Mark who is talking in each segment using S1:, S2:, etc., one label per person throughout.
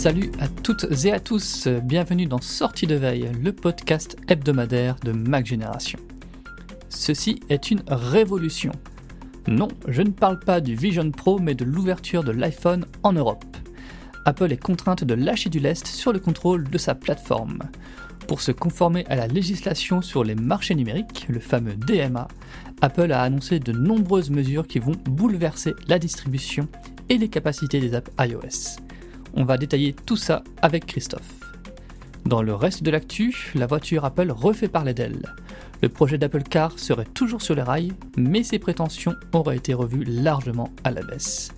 S1: Salut à toutes et à tous, bienvenue dans Sortie de veille, le podcast hebdomadaire de Mac Génération. Ceci est une révolution. Non, je ne parle pas du Vision Pro, mais de l'ouverture de l'iPhone en Europe. Apple est contrainte de lâcher du lest sur le contrôle de sa plateforme. Pour se conformer à la législation sur les marchés numériques, le fameux DMA, Apple a annoncé de nombreuses mesures qui vont bouleverser la distribution et les capacités des apps iOS. On va détailler tout ça avec Christophe. Dans le reste de l'actu, la voiture Apple refait parler d'elle. Le projet d'Apple Car serait toujours sur les rails, mais ses prétentions auraient été revues largement à la baisse.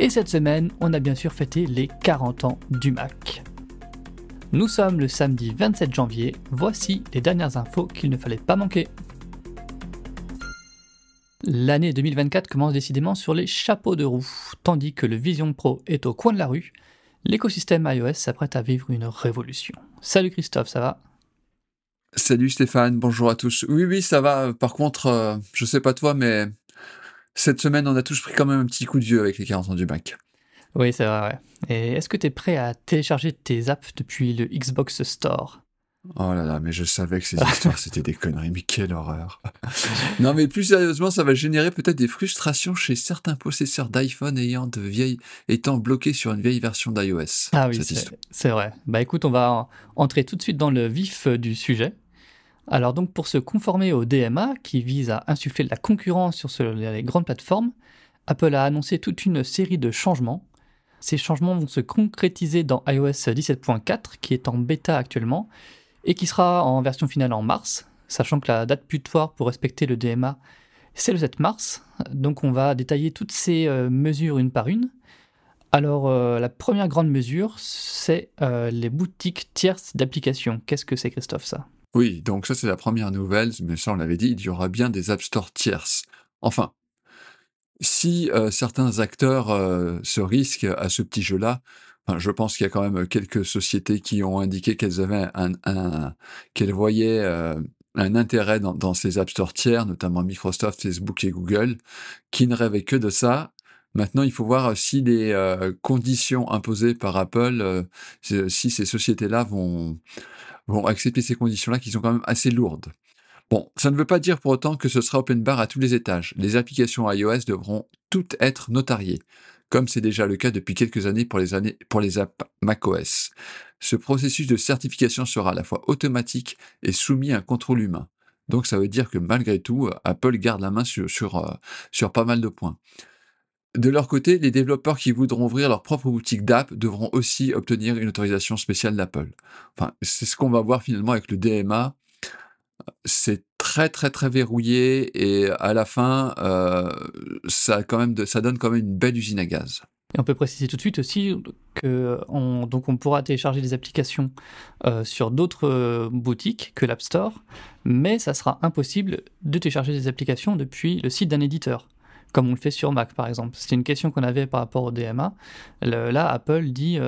S1: Et cette semaine, on a bien sûr fêté les 40 ans du Mac. Nous sommes le samedi 27 janvier, voici les dernières infos qu'il ne fallait pas manquer. L'année 2024 commence décidément sur les chapeaux de roue, tandis que le Vision Pro est au coin de la rue, l'écosystème iOS s'apprête à vivre une révolution. Salut Christophe, ça va?
S2: Salut Stéphane, bonjour à tous. Oui, oui, ça va. Par contre, euh, je sais pas toi, mais cette semaine, on a tous pris quand même un petit coup de vieux avec les 40 ans du Mac.
S1: Oui, c'est vrai. Ouais. Et est-ce que tu es prêt à télécharger tes apps depuis le Xbox Store?
S2: Oh là là, mais je savais que ces histoires c'était des conneries, mais quelle horreur. non, mais plus sérieusement, ça va générer peut-être des frustrations chez certains possesseurs d'iPhone ayant de vieilles, étant bloqués sur une vieille version d'iOS.
S1: Ah oui, c'est vrai. Bah écoute, on va entrer tout de suite dans le vif euh, du sujet. Alors donc pour se conformer au DMA qui vise à insuffler de la concurrence sur les grandes plateformes, Apple a annoncé toute une série de changements. Ces changements vont se concrétiser dans iOS 17.4 qui est en bêta actuellement et qui sera en version finale en mars, sachant que la date butoir pour respecter le DMA c'est le 7 mars. Donc on va détailler toutes ces euh, mesures une par une. Alors euh, la première grande mesure c'est euh, les boutiques tierces d'applications. Qu'est-ce que c'est Christophe ça?
S2: Oui, donc ça c'est la première nouvelle, mais ça on l'avait dit, il y aura bien des App Store tierces. Enfin, si certains acteurs se risquent à ce petit jeu-là, je pense qu'il y a quand même quelques sociétés qui ont indiqué qu'elles avaient un, qu'elles voyaient euh, un intérêt dans, ces App Store tiers, notamment Microsoft, Facebook et Google, qui ne rêvaient que de ça. Maintenant, il faut voir si les conditions imposées par Apple, si ces sociétés-là vont vont accepter ces conditions-là qui sont quand même assez lourdes. Bon, ça ne veut pas dire pour autant que ce sera open bar à tous les étages. Les applications iOS devront toutes être notariées, comme c'est déjà le cas depuis quelques années pour les, années, pour les apps macOS. Ce processus de certification sera à la fois automatique et soumis à un contrôle humain. Donc ça veut dire que malgré tout, Apple garde la main sur, sur, euh, sur pas mal de points. De leur côté, les développeurs qui voudront ouvrir leur propre boutique d'app devront aussi obtenir une autorisation spéciale d'Apple. Enfin, c'est ce qu'on va voir finalement avec le DMA. C'est très très très verrouillé et à la fin, euh, ça, quand même ça donne quand même une belle usine à gaz.
S1: Et on peut préciser tout de suite aussi que on, donc on pourra télécharger des applications euh, sur d'autres euh, boutiques que l'App Store, mais ça sera impossible de télécharger des applications depuis le site d'un éditeur comme on le fait sur Mac par exemple. C'était une question qu'on avait par rapport au DMA. là, Apple dit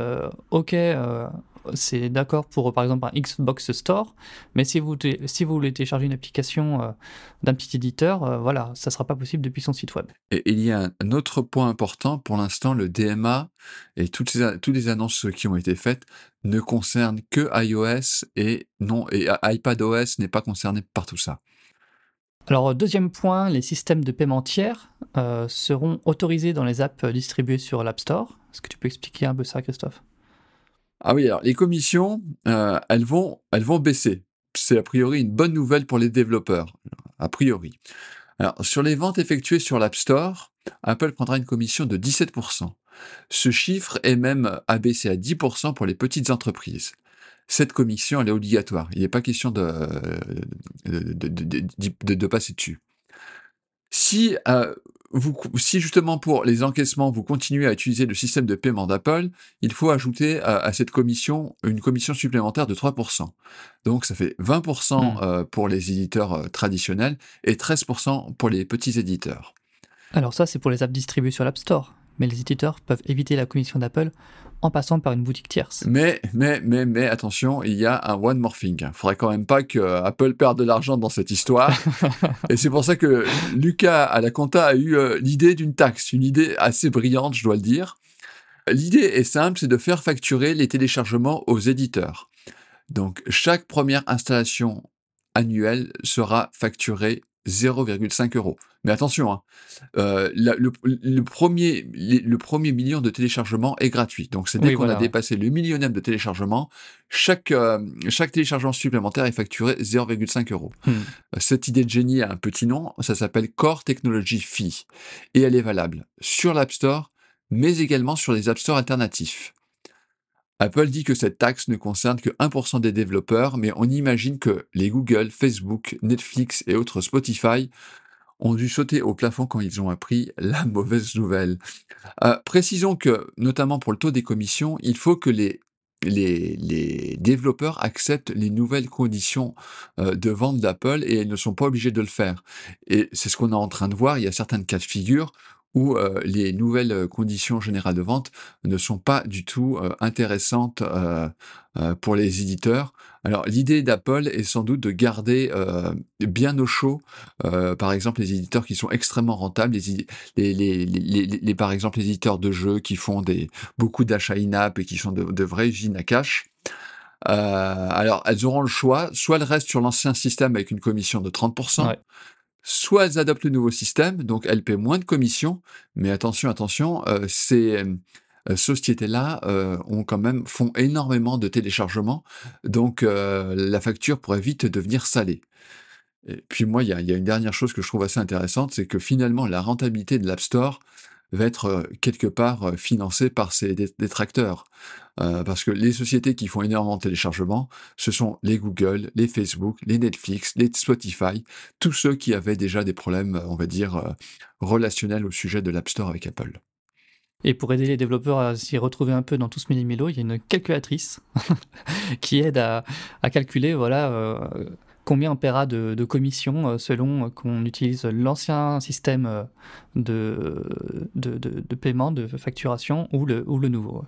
S1: OK, euh, c'est d'accord pour par exemple un Xbox Store, mais si vous, si vous voulez télécharger une application euh, d'un petit éditeur, voilà, ça ne sera pas possible depuis son site web.
S2: Et il y a un autre point important, pour l'instant, le DMA et toutes, ces, toutes les annonces qui ont été faites ne concernent que iOS et non, et iPadOS n'est pas concerné par tout ça.
S1: Alors, deuxième point, les systèmes de paiement tiers euh, seront autorisés dans les apps distribuées sur l'App Store. Est-ce que tu peux expliquer un peu ça, Christophe?
S2: Ah oui, alors les commissions, euh, elles, vont, elles vont baisser. C'est a priori une bonne nouvelle pour les développeurs, a priori. Alors, sur les ventes effectuées sur l'App Store, Apple prendra une commission de 17%. Ce chiffre est même abaissé à 10% pour les petites entreprises cette commission, elle est obligatoire. Il n'est pas question de, de, passer dessus. Si, euh, vous, si justement pour les encaissements, vous continuez à utiliser le système de paiement d'Apple, il faut ajouter à, cette commission une commission supplémentaire de 3%. Donc ça fait 20% mmh. euh, pour les éditeurs euh, traditionnels et 13% pour les petits éditeurs.
S1: Alors ça, c'est pour les apps distribuées sur l'App Store mais les éditeurs peuvent éviter la commission d'Apple en passant par une boutique tierce.
S2: Mais, mais, mais, mais attention, il y a un one more thing. Il faudrait quand même pas que Apple perde de l'argent dans cette histoire. et c'est pour ça que Lucas à la compta a eu euh, l'idée d'une taxe, une idée assez brillante, je dois le dire. L'idée est simple, c'est de faire facturer les téléchargements aux éditeurs. Donc chaque première installation annuelle sera facturée 0,5 euros. Mais attention, hein, euh, le, premier, le premier million de téléchargements est gratuit. Donc c'est dès qu'on a dépassé le millionième de téléchargements, chaque, euh, chaque téléchargement supplémentaire est facturé 0,5 euros. Hmm. Cette idée de génie a un petit nom, ça s'appelle Core Technology Fee. Et elle est valable sur l'App Store, mais également sur les App Store alternatifs. Apple dit que cette taxe ne concerne que 1% des développeurs, mais on imagine que les Google, Facebook, Netflix et autres Spotify ont dû sauter au plafond quand ils ont appris la mauvaise nouvelle. Euh, précisons que, notamment pour le taux des commissions, il faut que les, développeurs acceptent les nouvelles conditions euh, de vente d'Apple et ils ne sont pas obligés de le faire. Et c'est ce qu'on est en train de voir. Il y a certaines cas de figure où euh, les nouvelles euh, conditions générales de vente ne sont pas du tout euh, intéressantes pour les éditeurs. Alors l'idée d'Apple est sans doute de garder bien au chaud, par exemple les éditeurs qui sont extrêmement rentables, les, les, les, par exemple les éditeurs de jeux qui font des, beaucoup d'achats in-app et qui sont de, vraies usines à cash. alors, elles auront le choix, soit elles restent sur l'ancien système avec une commission de 30%, soit elles adoptent le nouveau système, donc elles paient moins de commissions, mais attention, attention, euh, ces euh, sociétés-là euh, ont quand même font énormément de téléchargements, donc la facture pourrait vite devenir salée. Et puis moi, il y y a, une dernière chose que je trouve assez intéressante, c'est que finalement la rentabilité de l'App Store va être euh, quelque part euh, financé par ces détracteurs. Euh, parce que les sociétés qui font énormément de téléchargements, ce sont les Google, les Facebook, les Netflix, les Spotify, tous ceux qui avaient déjà des problèmes, on va dire, relationnels au sujet de l'App Store avec Apple.
S1: Et pour aider les développeurs à s'y retrouver un peu dans tout ce méli-mélo, il y a une calculatrice qui aide à, à calculer voilà, combien on paiera de, commissions euh, selon qu'on utilise l'ancien système euh, de, de, paiement, de facturation ou le, ou le nouveau.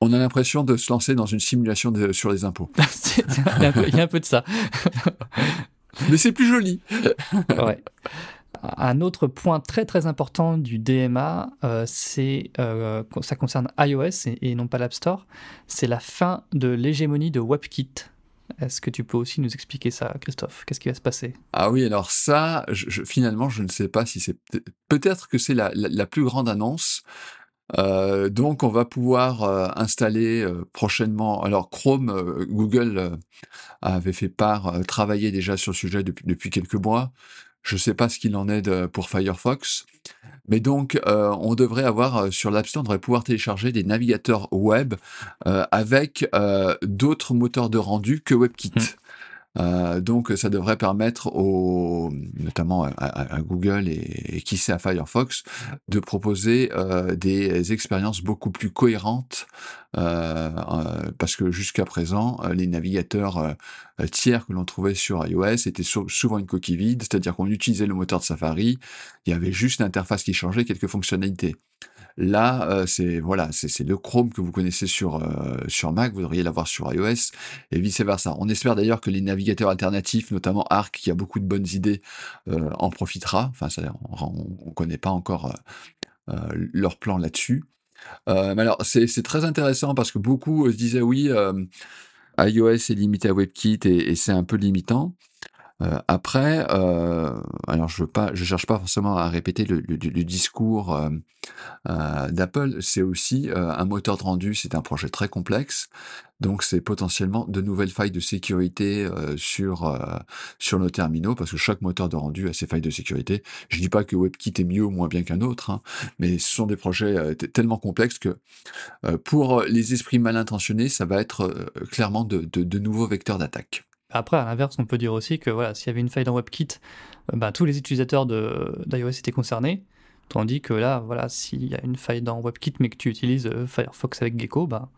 S2: On a l'impression de se lancer dans une simulation sur les impôts.
S1: il, y a un peu de ça.
S2: Mais c'est plus joli.
S1: ouais. Un autre point très très important du DMA, euh, c'est ça concerne iOS et, et non pas l'App Store, c'est la fin de l'hégémonie de WebKit est-ce que tu peux aussi nous expliquer ça, Christophe? Qu'est-ce qui va se passer?
S2: Ah oui, alors ça, finalement, je ne sais pas si c'est... Peut-être que c'est la, plus grande annonce. Euh, donc, on va pouvoir euh, installer euh, prochainement. Alors, Chrome, Google avait fait part, travailler déjà sur le sujet depuis, depuis quelques mois. Je ne sais pas ce qu'il en est pour Firefox. Mais donc, euh, on devrait avoir euh, sur l'App on devrait pouvoir télécharger des navigateurs web euh, avec d'autres moteurs de rendu que WebKit. Mmh. Euh, donc ça devrait permettre notamment à, Google et, qui sait à Firefox de proposer euh, des expériences beaucoup plus cohérentes euh, parce que jusqu'à présent les navigateurs tiers que l'on trouvait sur iOS étaient souvent une coquille vide, c'est-à-dire qu'on utilisait le moteur de Safari, il y avait juste l'interface qui changeait quelques fonctionnalités. Là, euh, c'est voilà, c'est le Chrome que vous connaissez sur euh, sur Mac, vous devriez l'avoir sur iOS et vice versa. On espère d'ailleurs que les navigateurs alternatifs, notamment Arc, qui a beaucoup de bonnes idées, euh, en profitera. Enfin, ça, on, ne connaît pas encore leur plan là-dessus. mais alors, c'est très intéressant parce que beaucoup se disaient oui, iOS est limité à WebKit et, et c'est un peu limitant. Euh, après, euh, alors je ne cherche pas forcément à répéter le, discours euh, d'Apple. C'est aussi un moteur de rendu, c'est un projet très complexe. Donc c'est potentiellement de nouvelles failles de sécurité sur sur nos terminaux parce que chaque moteur de rendu a ses failles de sécurité. Je dis pas que WebKit est mieux ou moins bien qu'un autre, hein, mais ce sont des projets tellement complexes que pour les esprits mal intentionnés, ça va être clairement de nouveaux vecteurs d'attaque.
S1: Après, à l'inverse, on peut dire aussi que voilà, s'il y avait une faille dans WebKit, bah, tous les utilisateurs d'iOS étaient concernés. Tandis que là, voilà, s'il y a une faille dans WebKit, mais que tu utilises euh, Firefox avec Gecko, bah,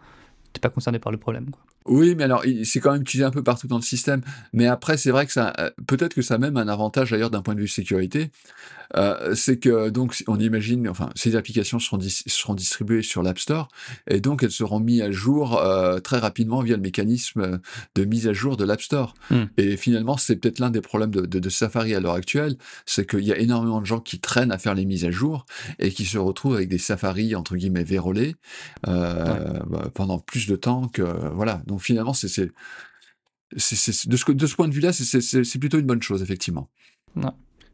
S1: tu n'es pas concerné par le problème.
S2: Oui, mais alors, c'est quand même utilisé un peu partout dans le système. Mais après, c'est vrai que ça, euh, peut-être que ça a même un avantage d'ailleurs d'un point de vue sécurité. Euh, c'est que donc on imagine, enfin, ces applications seront, seront distribuées sur l'App Store et donc elles seront mises à jour euh, très rapidement via le mécanisme de mise à jour de l'App Store.
S1: Hmm.
S2: Et finalement, c'est peut-être l'un des problèmes de, de, de Safari à l'heure actuelle, c'est qu'il y a énormément de gens qui traînent à faire les mises à jour et qui se retrouvent avec des Safari entre guillemets vérolés euh, bah, pendant plus de temps que voilà. Donc finalement, c'est de, ce, de ce point de vue-là, c'est- c'est c'est- c'est plutôt une bonne chose, effectivement.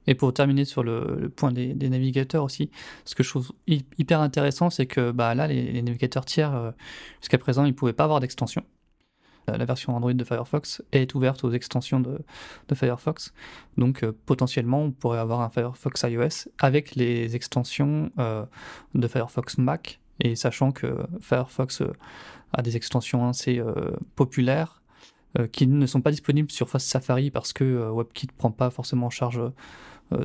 S1: Et pour terminer sur le, point des, navigateurs aussi, ce que je trouve hy- hyper intéressant, c'est que bah, là, les, navigateurs tiers, euh, jusqu'à présent, ils ne pouvaient pas avoir d'extension. La, version Android de Firefox est ouverte aux extensions de, Firefox. Donc euh, potentiellement, on pourrait avoir un Firefox iOS avec les extensions euh, de Firefox Mac. Et sachant que Firefox a des extensions assez populaires qui ne sont pas disponibles sur Safari parce que WebKit ne prend pas forcément en charge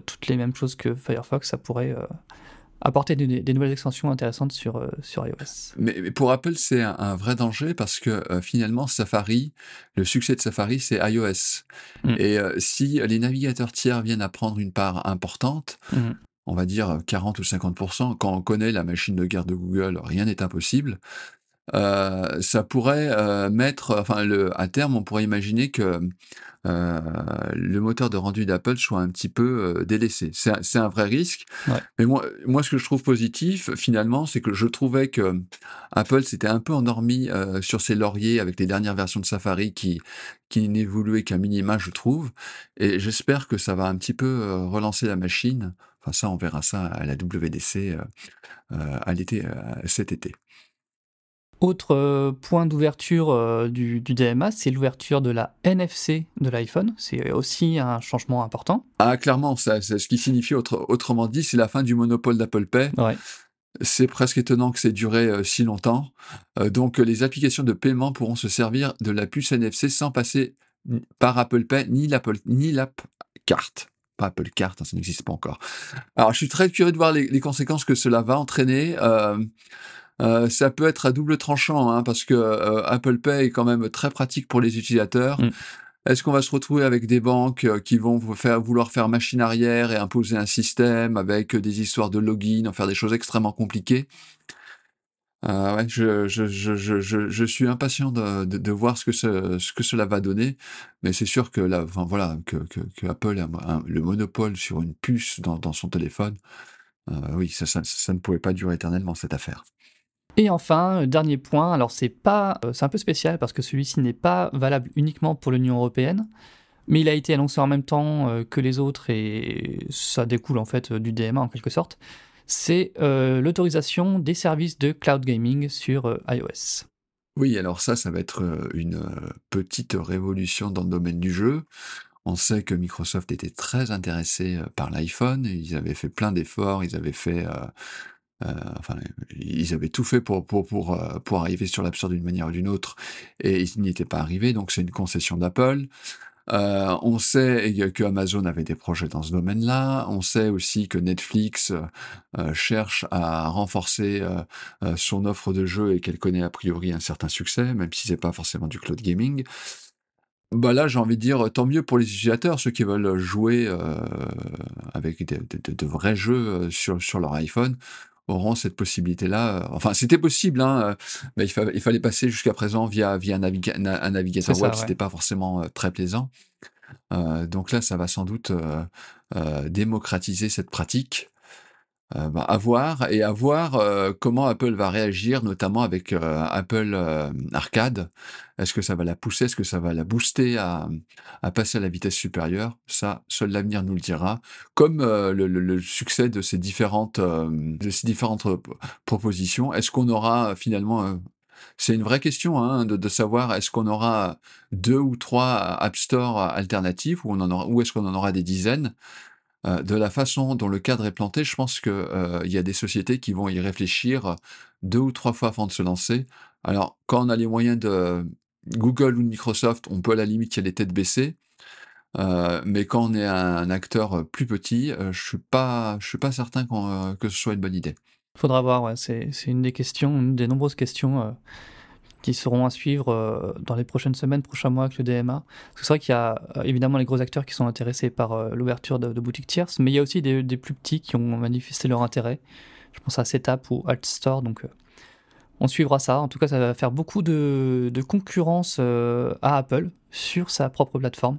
S1: toutes les mêmes choses que Firefox, ça pourrait euh, apporter des, des nouvelles extensions intéressantes sur, euh, sur iOS.
S2: Mais, mais pour Apple, c'est un, un vrai danger parce que euh, finalement, Safari, le succès de Safari, c'est iOS.
S1: Mm.
S2: Et euh, si les navigateurs tiers viennent à prendre une part importante,
S1: Mhm.
S2: on va dire 40 ou 50%, quand on connaît la machine de guerre de Google, rien n'est impossible. Euh, ça pourrait euh, mettre, enfin, le, à terme, on pourrait imaginer que euh, le moteur de rendu d'Apple soit un petit peu euh, délaissé. C'est un, c'est un vrai risque.
S1: Ouais.
S2: Mais moi, moi, ce que je trouve positif, finalement, c'est que je trouvais que Apple s'était un peu endormi euh, sur ses lauriers avec les dernières versions de Safari qui, qui n'évoluaient qu'à minima, je trouve. Et j'espère que ça va un petit peu relancer la machine. Enfin, ça, on verra ça à la WDC à l'été, cet été.
S1: Autre euh, point d'ouverture euh, du, du DMA, c'est l'ouverture de la NFC de l'iPhone. C'est aussi un changement important.
S2: Ah, clairement, ça, c'est ce qui signifie, autre- autrement dit, c'est la fin du monopole d'Apple Pay.
S1: Ouais.
S2: C'est presque étonnant que c'est duré euh, si longtemps. Euh, donc, les applications de paiement pourront se servir de la puce NFC sans passer par Apple Pay ni l'Apple ni l'app carte. Pas Apple Carte, hein, ça n'existe pas encore. Alors, je suis très curieux de voir les, les conséquences que cela va entraîner. Euh, euh, ça peut être à double tranchant, hein, parce que euh, Apple Pay est quand même très pratique pour les utilisateurs.
S1: Mm.
S2: Est-ce qu'on va se retrouver avec des banques euh, qui vont faire, vouloir faire machine arrière et imposer un système avec euh, des histoires de login, en faire des choses extrêmement compliquées? Euh, ouais, je, je, je, je, suis impatient de, de, de voir ce que, ce, ce que cela va donner, mais c'est sûr que, là, enfin, voilà, que, que, que Apple a un- le monopole sur une puce dans, dans son téléphone, euh, oui, ça, ça, ça ne pouvait pas durer éternellement cette affaire.
S1: Et enfin, euh, dernier point, alors c'est pas, euh, c'est un peu spécial parce que celui-ci n'est pas valable uniquement pour l'Union européenne, mais il a été annoncé en même temps euh, que les autres et ça découle en fait du DMA en quelque sorte. C'est l'autorisation des services de cloud gaming sur iOS.
S2: Oui, alors ça, ça va être une petite révolution dans le domaine du jeu. On sait que Microsoft était très intéressé par l'iPhone, ils avaient fait plein d'efforts, ils avaient fait, euh, enfin, ils avaient tout fait pour pour pour euh, pour arriver sur l'App d'une manière ou d'une autre, et ils n'y étaient pas arrivés. Donc c'est une concession d'Apple. Euh, on sait que Amazon avait des projets dans ce domaine-là. On sait aussi que Netflix cherche à renforcer son offre de jeux et qu'elle connaît a priori un certain succès, même si c'est pas forcément du cloud gaming. Bah là, j'ai envie de dire, tant mieux pour les utilisateurs, ceux qui veulent jouer avec de, de- vrais jeux sur, sur leur iPhone auront cette possibilité-là. Euh, Enfin, c'était possible, hein, euh, mais il, fa- il fallait passer jusqu'à présent via, via un, naviga- na- un navigateur web,
S1: ouais.
S2: c'était pas forcément euh, très plaisant. Euh, donc là, ça va sans doute euh, euh, démocratiser cette pratique. Euh, bah, à voir et à voir euh, comment Apple va réagir, notamment avec euh, Apple euh, Arcade. Est-ce que ça va la pousser, est-ce que ça va la booster à, à passer à la vitesse supérieure? Ça, seul l'avenir nous le dira. Comme euh, le, le- le succès de ces différentes, euh, de ces différentes propositions, est-ce qu'on aura finalement c'est une vraie question hein, de, de savoir est-ce qu'on aura deux ou trois App Store alternatifs ou, ou est-ce qu'on en aura des dizaines? Euh, de la façon dont le cadre est planté, je pense qu'il il y a des sociétés qui vont y réfléchir deux ou trois fois avant de se lancer. Alors, quand on a les moyens de Google ou de Microsoft, on peut à la limite y aller tête baissée. Euh, mais quand on est un acteur plus petit, euh, je suis pas, suis pas certain euh, que ce soit une bonne idée.
S1: Faudra voir, c'est une des questions, une des nombreuses questions euh, qui seront à suivre dans les prochaines semaines, prochains mois avec le DMA. C'est vrai qu'il y a évidemment les gros acteurs qui sont intéressés par l'ouverture de, boutiques tierces, mais il y a aussi des, plus petits qui ont manifesté leur intérêt. Je pense à Setup ou Altstore, donc on suivra ça. En tout cas, ça va faire beaucoup de, concurrence à Apple sur sa propre plateforme.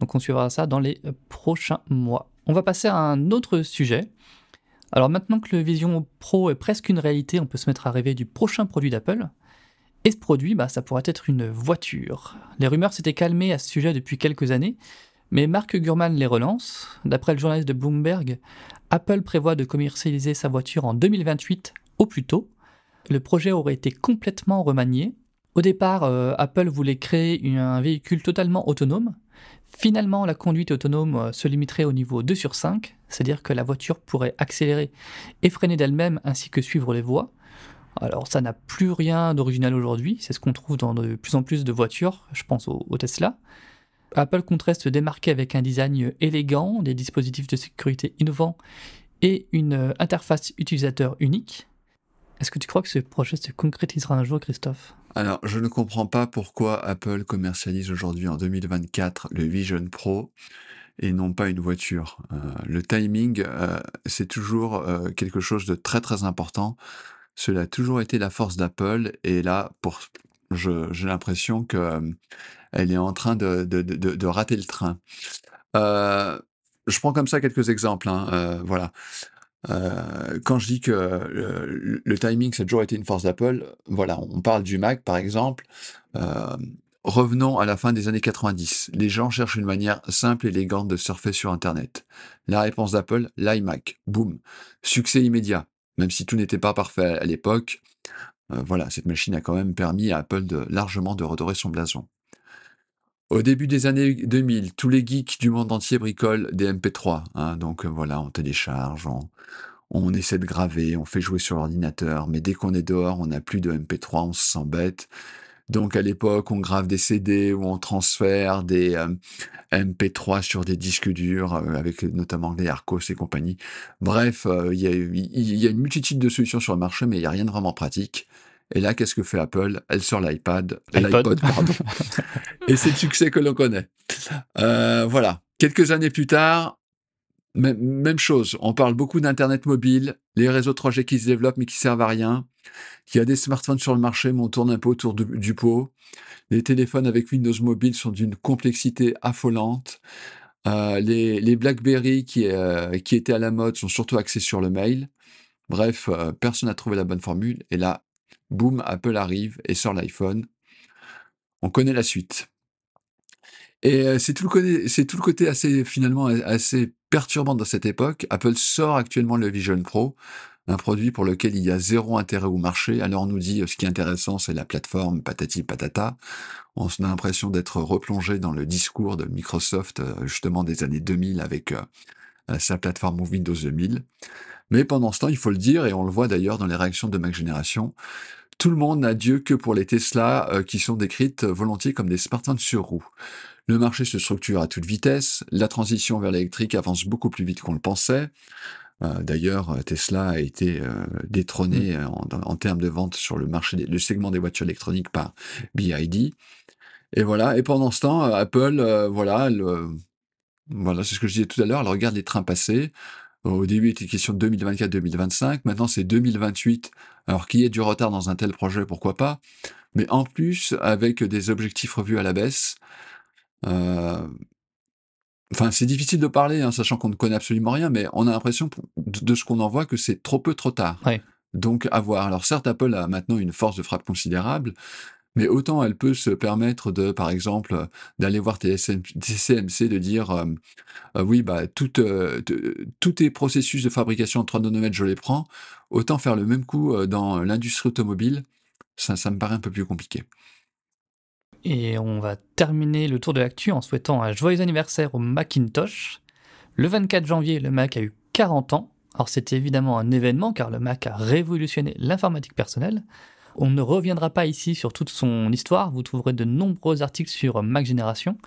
S1: Donc on suivra ça dans les prochains mois. On va passer à un autre sujet. Alors maintenant que le Vision Pro est presque une réalité, on peut se mettre à rêver du prochain produit d'Apple. Et ce produit, bah, ça pourrait être une voiture. Les rumeurs s'étaient calmées à ce sujet depuis quelques années, mais Mark Gurman les relance. D'après le journaliste de Bloomberg, Apple prévoit de commercialiser sa voiture en 2028 au plus tôt. Le projet aurait été complètement remanié. Au départ, euh, Apple voulait créer un véhicule totalement autonome, Finalement, la conduite autonome euh, se limiterait au niveau 2 sur 5, c'est-à-dire que la voiture pourrait accélérer et freiner d'elle-même ainsi que suivre les voies. Alors ça n'a plus rien d'original aujourd'hui, c'est ce qu'on trouve dans de plus en plus de voitures, je pense au, Tesla. Apple compterait se démarquer avec un design élégant, des dispositifs de sécurité innovants et une euh, interface utilisateur unique. Est-ce que tu crois que ce projet se concrétisera un jour, Christophe?
S2: Alors, je ne comprends pas pourquoi Apple commercialise aujourd'hui en 2024 le Vision Pro et non pas une voiture. Euh, le timing, euh, c'est toujours quelque chose de très très important. Cela a toujours été la force d'Apple et là, pour, j'ai l'impression que elle est en train de, de, de, de rater le train. je prends comme ça quelques exemples. Hein, voilà. Euh, quand je dis que euh, le, timing, ça a toujours été une force d'Apple, voilà, on parle du Mac par exemple. Euh, revenons à la fin des années 90. Les gens cherchent une manière simple et élégante de surfer sur Internet. La réponse d'Apple, l'iMac. Boum. Succès immédiat. Même si tout n'était pas parfait à l'époque, voilà, cette machine a quand même permis à Apple largement de redorer son blason. Au début des années 2000, tous les geeks du monde entier bricolent des MP3. Hein, donc euh, voilà, on télécharge, on, essaie de graver, on fait jouer sur l'ordinateur, mais dès qu'on est dehors, on n'a plus de MP3, on se sent bête. Donc à l'époque, on grave des CD ou on transfère des euh, MP3 sur des disques durs, euh, avec notamment des Arcos et compagnie. Bref, il y, y, a une multitude de solutions sur le marché, mais il n'y a rien de vraiment pratique. Et là, qu'est-ce que fait Apple? Elle sort l'iPad, l'iPod, pardon. et c'est le succès que l'on connaît. Euh, voilà. Quelques années plus tard, même chose. On parle beaucoup d'Internet mobile, les réseaux 3G qui se développent mais qui servent à rien. Il y a des smartphones sur le marché, mais on tourne un peu autour du pot. Les téléphones avec Windows Mobile sont d'une complexité affolante. Euh, les, BlackBerry qui, euh, qui étaient à la mode sont surtout axés sur le mail. Bref, personne n'a trouvé la bonne formule. Et là, boum, Apple arrive et sort l'iPhone. On connaît la suite. Et euh, c'est tout, le côté, assez finalement assez perturbant de cette époque. Apple sort actuellement le Vision Pro, un produit pour lequel il y a zéro intérêt au marché. Alors on nous dit ce qui est intéressant, c'est la plateforme patati patata. On a l'impression d'être replongé dans le discours de Microsoft euh, justement des années 2000 avec euh, sa plateforme Windows 2000. Mais pendant ce temps, il faut le dire, et on le voit d'ailleurs dans les réactions de Mac Génération, tout le monde n'a Dieu que pour les Tesla euh, qui sont décrites volontiers comme des smartphones sur roues. Le marché se structure à toute vitesse, la transition vers l'électrique avance beaucoup plus vite qu'on le pensait. Euh, d'ailleurs, Tesla a été euh, détrôné mmh. en, termes de vente sur le marché, le segment des voitures électroniques par BID. Et voilà. Et pendant ce temps, Apple, voilà, voilà, c'est ce que je disais tout à l'heure. Elle regarde les trains passer. Au début, il était question de 2024-2025. Maintenant, c'est 2028. Alors, qu'il y ait du retard dans un tel projet, pourquoi pas? Mais en plus, avec des objectifs revus à la baisse, euh... Enfin, c'est difficile de parler, hein, sachant qu'on ne connaît absolument rien, mais on a l'impression, de ce qu'on en voit, que c'est trop peu, trop tard. Donc, à voir. Alors, certes, Apple a maintenant une force de frappe considérable, mais autant elle peut se permettre de, par exemple, d'aller voir TSMC, de dire euh, euh, oui, bah, tout, euh, tous tes processus de fabrication en 3 nanomètres, je les prends, autant faire le même coup dans l'industrie automobile, ça, ça me paraît un peu plus compliqué.
S1: Et on va terminer le tour de l'actu en souhaitant un joyeux anniversaire au Macintosh. Le 24 janvier, le Mac a eu 40 ans. Alors c'était évidemment un événement car le Mac a révolutionné l'informatique personnelle. On ne reviendra pas ici sur toute son histoire, vous trouverez de nombreux articles sur Mac Génération.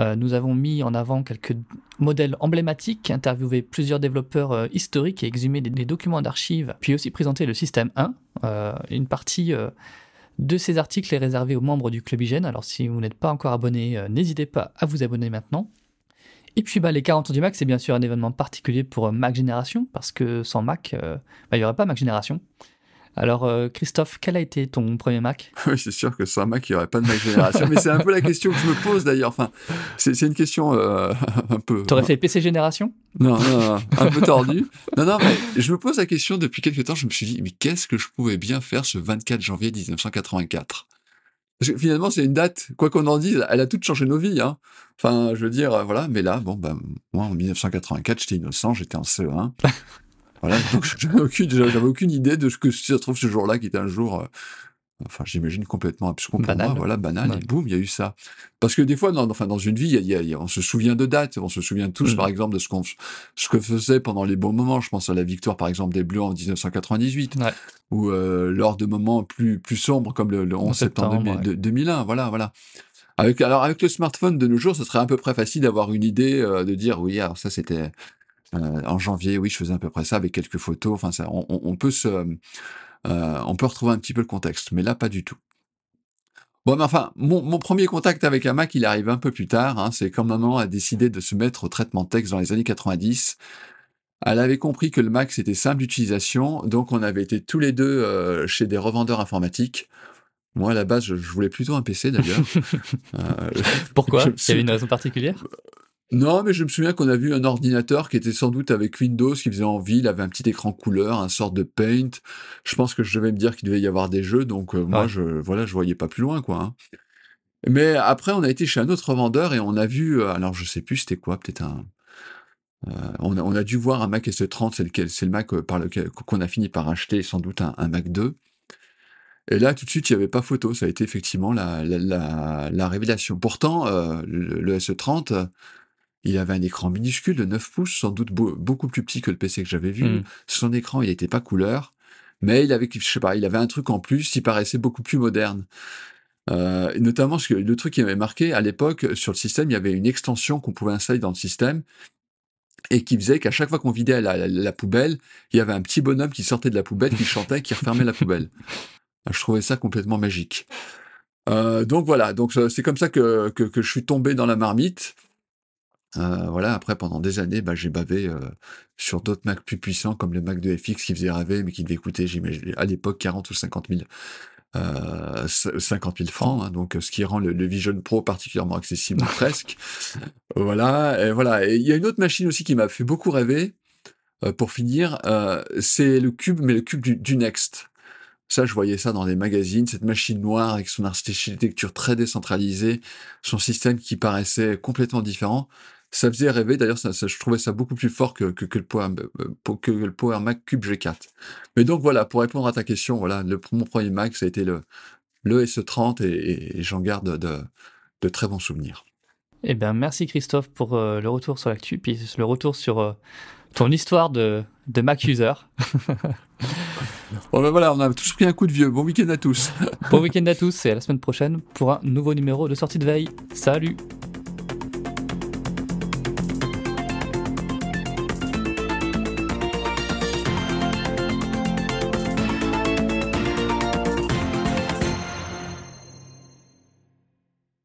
S1: Euh, nous avons mis en avant quelques modèles emblématiques, interviewé plusieurs développeurs euh, historiques et exhumé des, documents d'archives, puis aussi présenté le système 1, euh, une partie de ces articles est réservé aux membres du Club Hygiène. Alors si vous n'êtes pas encore abonné, euh, n'hésitez pas à vous abonner maintenant. Et puis bah, les 40 ans du Mac, c'est bien sûr un événement particulier pour euh, Mac Génération, parce que sans Mac, euh, bah, il n'y aurait pas Mac Génération. Alors Christophe, quel a été ton premier Mac?
S2: Oui, c'est sûr que sans Mac, il n'y aurait pas de Mac Génération, mais c'est un peu la question que je me pose d'ailleurs. Enfin, c'est une question un peu...
S1: T'aurais fait PC Génération?
S2: Non, non, non, un peu tordu. Non, non, mais je me pose la question depuis quelques temps, je me suis dit, mais qu'est-ce que je pouvais bien faire ce 24 janvier 1984 parce que finalement, c'est une date, quoi qu'on en dise, elle a tout changé nos vies. Hein. Enfin, je veux dire, euh, voilà, mais là, bon, ben, moi, en 1984, j'étais innocent, j'étais en CE1. Voilà, donc j'avais aucune, j'avais aucune idée de ce que se trouve ce jour-là, qui était un jour euh, enfin j'imagine complètement abscon pour moi, voilà, banal, et boum, il y a eu ça. Parce que des fois, dans, enfin, dans une vie, y y a, on se souvient de dates, on se souvient tous, mmh. par exemple, de ce qu'on ce que faisait pendant les bons moments. Je pense à la victoire, par exemple, des Bleus en 1998, ou euh, lors de moments plus, plus sombres, comme le, 11 septembre, 2001, voilà, voilà. Avec, alors, avec le smartphone de nos jours, ce serait à peu près facile d'avoir une idée, euh, de dire, oui, alors ça, c'était... Euh, en janvier, oui, je faisais à peu près ça avec quelques photos. Enfin, ça, on, on peut se, euh, on peut retrouver un petit peu le contexte, mais là, pas du tout. Bon, mais enfin, mon, premier contact avec un Mac, il arrive un peu plus tard. Hein. c'est quand maman a décidé de se mettre au traitement de texte dans les années 90. Elle avait compris que le Mac, c'était simple d'utilisation, donc on avait été tous les deux euh, chez des revendeurs informatiques. Moi, à la base, je, voulais plutôt un PC d'ailleurs.
S1: Euh, Pourquoi? Il y avait une raison particulière?
S2: Non, mais je me souviens qu'on a vu un ordinateur qui était sans doute avec Windows, qui faisait envie, il avait un petit écran couleur, un sort de Paint. Je pense que je devais me dire qu'il devait y avoir des jeux, donc euh, moi, je voilà, je voyais pas plus loin, quoi. Hein. Mais après, on a été chez un autre vendeur et on a vu, euh, alors je sais plus c'était quoi, peut-être un... Euh, on, a, dû voir un Mac S30, c'est lequel, c'est le Mac par lequel qu'on a fini par acheter, sans doute un, Mac 2. Et là, tout de suite, il n'y avait pas photo. Ça a été effectivement la, la, révélation. Pourtant, le, le, S30, il avait un écran minuscule de 9 pouces, sans doute beaucoup plus petit que le PC que j'avais vu. Mmh. Son écran, il n'était pas couleur, mais il avait, je sais pas, il avait un truc en plus, il paraissait beaucoup plus moderne. Euh, notamment, ce que, le truc qui m'avait marqué, à l'époque, sur le système, il y avait une extension qu'on pouvait installer dans le système, et qui faisait qu'à chaque fois qu'on vidait la, poubelle, il y avait un petit bonhomme qui sortait de la poubelle, qui chantait, qui refermait la poubelle. Je trouvais ça complètement magique. Euh, donc voilà, donc euh, c'est comme ça que, que, que, je suis tombé dans la marmite. Euh, voilà, après pendant des années, bah, j'ai bavé euh, sur d'autres Mac plus puissants comme le Mac de FX qui faisait rêver, mais qui devait coûter, j'imagine, à l'époque 40 ou 50 000, euh, 50 000 francs, hein, donc ce qui rend le, Vision Pro particulièrement accessible presque. Voilà, et voilà. Et il y a une autre machine aussi qui m'a fait beaucoup rêver. Euh, pour finir, c'est le cube, mais le cube du, du Next. Ça, je voyais ça dans des magazines, cette machine noire avec son architecture très décentralisée, son système qui paraissait complètement différent ça faisait rêver. D'ailleurs, ça, je trouvais ça beaucoup plus fort que, que, le Power, euh, que le Power Mac Cube G4. Mais donc voilà, pour répondre à ta question, voilà, le, mon premier Mac, ça a été le, le SE30 et, j'en garde de, de, très bons souvenirs.
S1: Eh bien, merci Christophe pour euh, le retour sur l'actu, puis le retour sur euh, ton histoire de, de Mac user.
S2: bon ben voilà, on a tous pris un coup de vieux. Bon week-end à tous.
S1: bon week-end à tous et à la semaine prochaine pour un nouveau numéro de sortie de veille. Salut